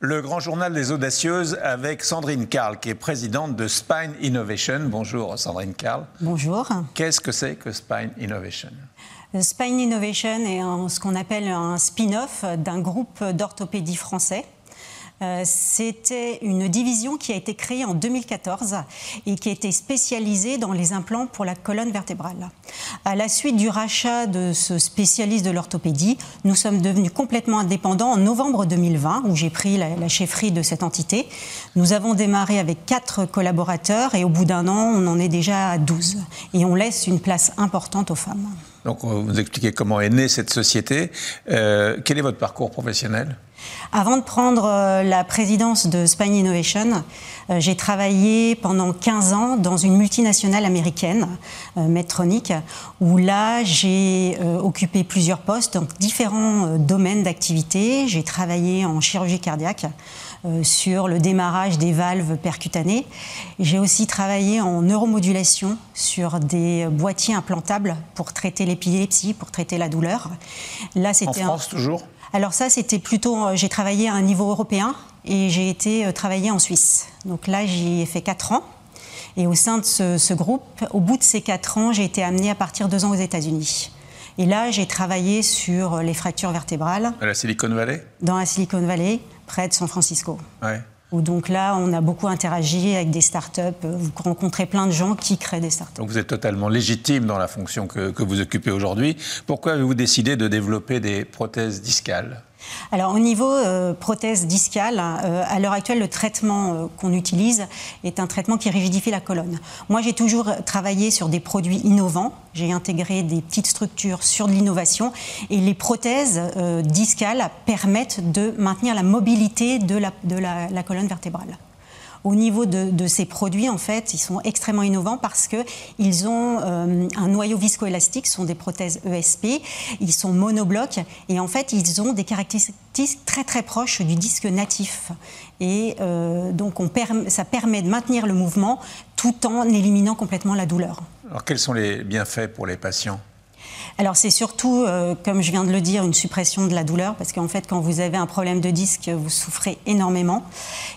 Le grand journal des audacieuses avec Sandrine Carl, qui est présidente de Spine Innovation. Bonjour Sandrine Carl. Bonjour. Qu'est-ce que c'est que Spine Innovation? Spine Innovation est ce qu'on appelle un spin-off d'un groupe d'orthopédie français euh, c'était une division qui a été créée en 2014 et qui été spécialisée dans les implants pour la colonne vertébrale. À la suite du rachat de ce spécialiste de l'orthopédie, nous sommes devenus complètement indépendants en novembre 2020, où j'ai pris la, la, chefferie de cette entité. Nous avons démarré avec quatre collaborateurs et au bout d'un an, on en est déjà à 12. Et on laisse une place importante aux femmes. Donc, vous nous expliquez comment est née cette société. Euh, quel est votre parcours professionnel? Avant de prendre euh, la présidence de Spine Innovation, euh, j'ai travaillé pendant 15 ans dans une multinationale américaine, Medtronic, où là j'ai occupé plusieurs postes dans différents domaines d'activité. J'ai travaillé en chirurgie cardiaque. Sur le démarrage des valves percutanées. J'ai aussi travaillé en neuromodulation sur des boîtiers implantables pour traiter l'épilepsie, pour traiter la douleur. Là, c'était en France toujours? Alors ça, c'était plutôt, euh, j'ai travaillé à un niveau européen et j'ai été euh, travailler en Suisse. Donc là, j'y ai fait 4 ans. Et au sein de ce, groupe, au bout de ces 4 ans, j'ai été amenée à partir deux ans aux États-Unis. Et là, j'ai travaillé sur euh, les fractures vertébrales. À la Silicon Valley? Dans la Silicon Valley, près de San Francisco. Ouais. Où donc là, on a beaucoup interagi avec des startups. Vous rencontrez plein de gens qui créent des startups. Donc vous êtes totalement légitime dans la fonction que, que vous occupez aujourd'hui. Pourquoi avez-vous décidé de développer des prothèses discales? Alors au niveau euh, prothèse discale, euh, à l'heure actuelle, le traitement euh, qu'on utilise est un traitement qui rigidifie la colonne. Moi, j'ai toujours travaillé sur des produits innovants. J'ai intégré des petites structures sur de l'innovation et les prothèses discales permettent de maintenir la mobilité de la colonne vertébrale au niveau de, ces produits, en fait, ils sont extrêmement innovants parce qu'ils ont euh, un noyau viscoélastique, ce sont des prothèses ESP, ils sont monoblocs et en fait, ils ont des caractéristiques très très proches du disque natif. Et euh, donc, on ça permet de maintenir le mouvement tout en éliminant complètement la douleur. Alors, quels sont les bienfaits pour les patients? Alors c'est surtout, euh, comme je viens de le dire, une suppression de la douleur, parce qu'en fait quand vous avez un problème de disque, vous souffrez énormément.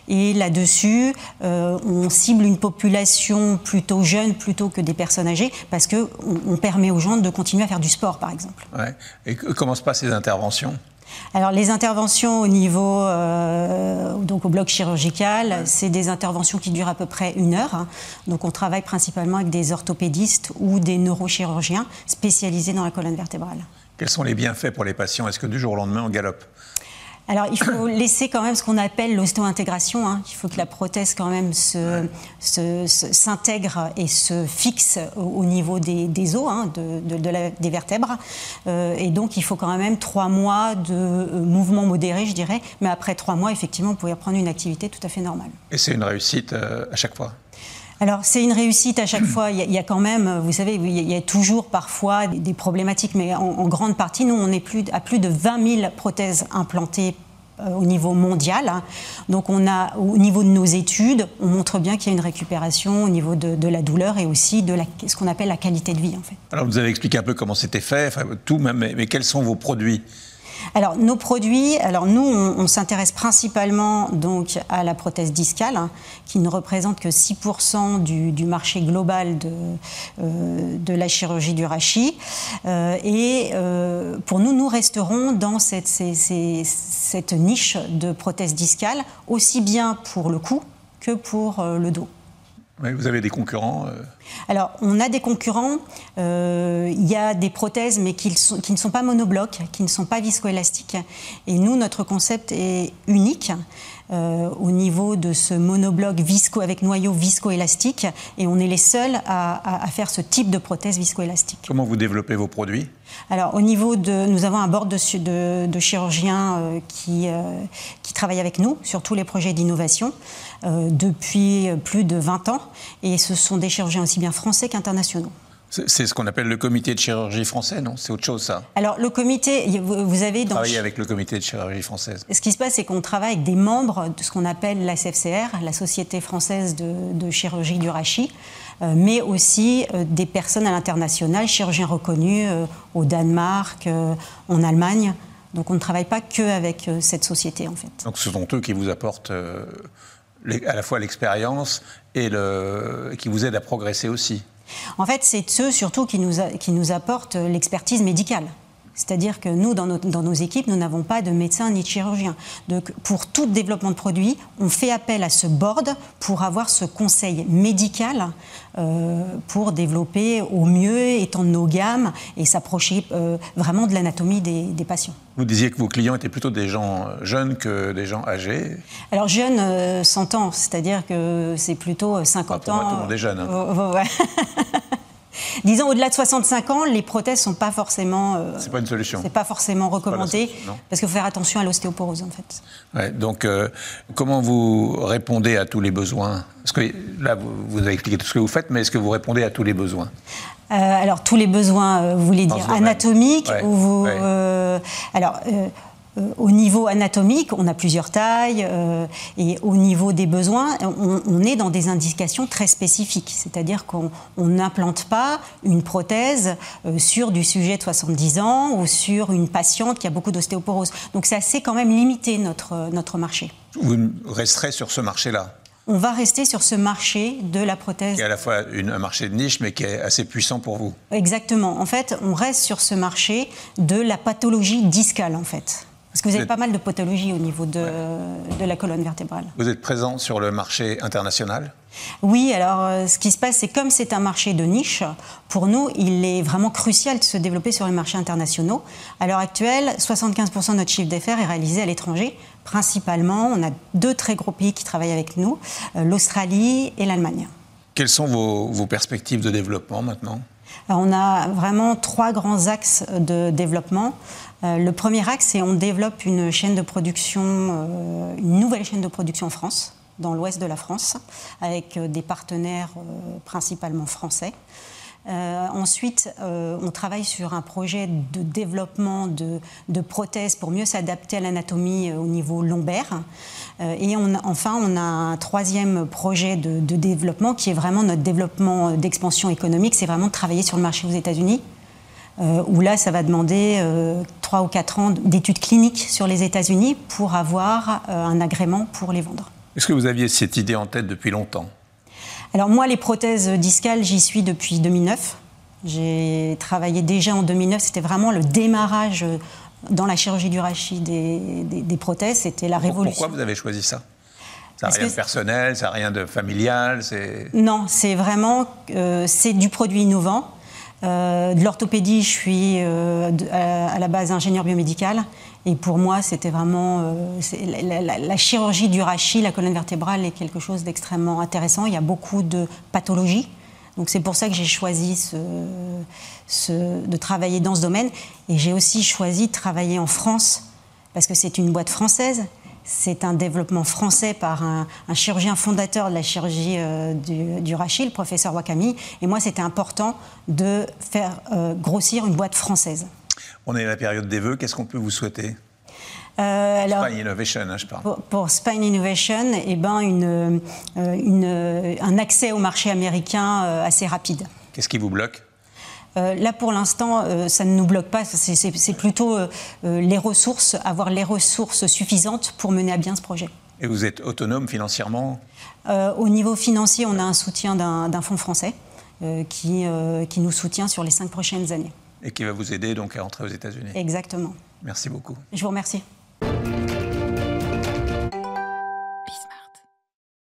Et là-dessus, euh, on cible une population plutôt jeune plutôt que des personnes âgées, parce qu'on on permet aux gens de continuer à faire du sport, par exemple. Et comment se passent ces interventions? Alors les interventions au niveau, euh, donc au bloc chirurgical, c'est des interventions qui durent à peu près une heure. Hein. Donc on travaille principalement avec des orthopédistes ou des neurochirurgiens spécialisés dans la colonne vertébrale. Quels sont les bienfaits pour les patients? Est-ce que du jour au lendemain on galope? Alors, il faut laisser quand même ce qu'on appelle l'ostéo-intégration. Hein. Il faut que la prothèse quand même s'intègre et se fixe au, niveau des, os, hein, des vertèbres. Euh, et donc, il faut quand même trois mois de euh, mouvement modéré, je dirais. Mais après trois mois, effectivement, vous pouvez reprendre une activité tout à fait normale. Et c'est une réussite euh, à chaque fois? Alors c'est une réussite à chaque fois. Il y, a, quand même, vous savez, il y a toujours parfois des, problématiques, mais en, grande partie, nous, on est plus, à plus de 20 000 prothèses implantées euh, au niveau mondial. Donc on a, au niveau de nos études, on montre bien qu'il y a une récupération au niveau de, la douleur et aussi de ce qu'on appelle la qualité de vie en fait. Alors vous avez expliqué un peu comment c'était fait, tout, mais, mais quels sont vos produits? Alors nos produits, alors nous on, s'intéresse principalement donc à la prothèse discale hein, qui ne représente que 6% du, marché global de, euh, la chirurgie du rachis. Euh, et euh, pour nous nous resterons dans cette, cette niche de prothèse discale aussi bien pour le cou que pour le dos vous avez des concurrents euh Alors, on a des concurrents. Euh, il y a des prothèses, mais qui, qui, ne sont pas monoblocs, qui ne sont pas viscoélastiques. Et nous, notre concept est unique. Euh, au niveau de ce monobloc visco avec noyau viscoélastique et on est les seuls à, faire ce type de prothèse viscoélastique. Comment vous développez vos produits? Alors au niveau de, nous avons un board de, de, chirurgiens euh, qui, euh, qui travaillent avec nous sur tous les projets d'innovation depuis plus de 20 ans et ce sont des chirurgiens aussi bien français qu'internationaux. C'est ce qu'on appelle le comité de chirurgie français, non? C'est autre chose, ça? Alors, le comité, vous avez... Dans... Travailler avec le comité de chirurgie française. Ce qui se passe, c'est qu'on travaille avec des membres de ce qu'on appelle la CFCR, la Société française de, chirurgie du rachis, euh, mais aussi euh, des personnes à l'international, chirurgiens reconnus euh, au Danemark, en Allemagne, Donc on ne travaille pas que avec cette société en fait. Donc ce sont eux qui vous apportent à la fois l'expérience et qui vous aident à progresser aussi. En fait, c'est ceux surtout qui nous, qui nous apportent l'expertise médicale. C'est-à-dire que nous, dans nos, équipes, nous n'avons pas de médecins ni de chirurgiens. Donc, pour tout développement de produit, on fait appel à ce board pour avoir ce conseil médical euh, pour développer au mieux, étendre nos gammes et s'approcher euh, vraiment de l'anatomie des, patients. Vous disiez que vos clients étaient plutôt des gens jeunes que des gens âgés Alors, jeunes, 100 euh, ans, c'est-à-dire que c'est plutôt 50 ans. tout le monde est jeune. Hein. Disons, au-delà de 65 ans, les prothèses sont pas forcément. Euh, c'est pas une solution. C'est pas forcément recommandé parce qu'il faut faire attention à l'ostéoporose en fait. Ouais, donc, euh, comment vous répondez à tous les besoins? Parce que là, vous, avez expliqué tout ce que vous faites, mais est-ce que vous répondez à tous les besoins? Euh, alors tous les besoins, vous voulez dire anatomiques ou vous, alors euh, au niveau anatomique, on a plusieurs tailles euh, et au niveau des besoins, on, est dans des indications très spécifiques. C'est-à-dire qu'on n'implante pas une prothèse euh, sur du sujet de 70 ans ou sur une patiente qui a beaucoup d'ostéoporose. Donc c'est assez quand même limité notre, notre marché. Vous resterez sur ce marché-là? On va rester sur ce marché de la prothèse. Qui est à la fois un marché de niche, mais qui est assez puissant pour vous. Exactement. En fait, on reste sur ce marché de la pathologie discale, en fait. Parce que vous, avez pas mal de pathologies au niveau de, de, la colonne vertébrale. Vous êtes présent sur le marché international? Oui, alors euh, ce qui se passe, c'est comme c'est un marché de niche, pour nous, il est vraiment crucial de se développer sur les marchés internationaux. À l'heure actuelle, 75% de notre chiffre d'affaires est réalisé à l'étranger. Principalement, on a deux très gros pays qui travaillent avec nous, euh, l'Australie et l'Allemagne. Quelles sont vos, vos perspectives de développement maintenant? On a vraiment trois grands axes de développement. Euh, le premier axe, c'est on développe une chaîne de production, euh, une nouvelle chaîne de production en France, dans l'ouest de la France, avec euh, des partenaires principalement français. Ensuite, on travaille sur un projet de développement de, prothèses pour mieux s'adapter à l'anatomie au niveau lombaire. et enfin, on a un troisième projet de, de développement qui est vraiment notre développement d'expansion économique, c'est vraiment de travailler sur le marché aux États-Unis euh, où là, ça va demander euh, trois 3 ou 4 ans d'études cliniques sur les États-Unis pour avoir euh, un agrément pour les vendre. Est-ce que vous aviez cette idée en tête depuis longtemps? Alors moi, les prothèses discales, j'y suis depuis 2009. J'ai travaillé déjà en 2009, c'était vraiment le démarrage dans la chirurgie du rachis des, des, prothèses, c'était la révolution. Pourquoi vous avez choisi ça? Ça n'a rien de personnel, ça n'a rien de familial Non, c'est vraiment c'est du produit innovant. Euh, de l'orthopédie, je suis euh, à, la base ingénieur biomédical. Et pour moi, c'était vraiment. Euh, la, chirurgie du rachis, la colonne vertébrale, est quelque chose d'extrêmement intéressant. Il y a beaucoup de pathologies. Donc c'est pour ça que j'ai choisi de travailler dans ce domaine. Et j'ai aussi choisi de travailler en France, parce que c'est une boîte française c'est un développement français par un, chirurgien fondateur de la chirurgie euh, du, rachis, le professeur Wakami. Et moi, c'était important de faire euh, grossir une boîte française. On est à la période des vœux. Qu'est-ce qu'on peut vous souhaiter? Euh, Spine Innovation, hein, je parle. Pour, Spine Innovation, eh ben un accès au marché américain assez rapide. Qu'est-ce qui vous bloque? Euh, là, pour l'instant, euh, ça ne nous bloque pas. C'est plutôt euh, les ressources, avoir les ressources suffisantes pour mener à bien ce projet. Et vous êtes autonome financièrement? Au niveau financier, on a un soutien d'un fonds français qui, qui nous soutient sur les cinq prochaines années. Et qui va vous aider donc à rentrer aux États-Unis Exactement. Merci beaucoup. Je vous remercie.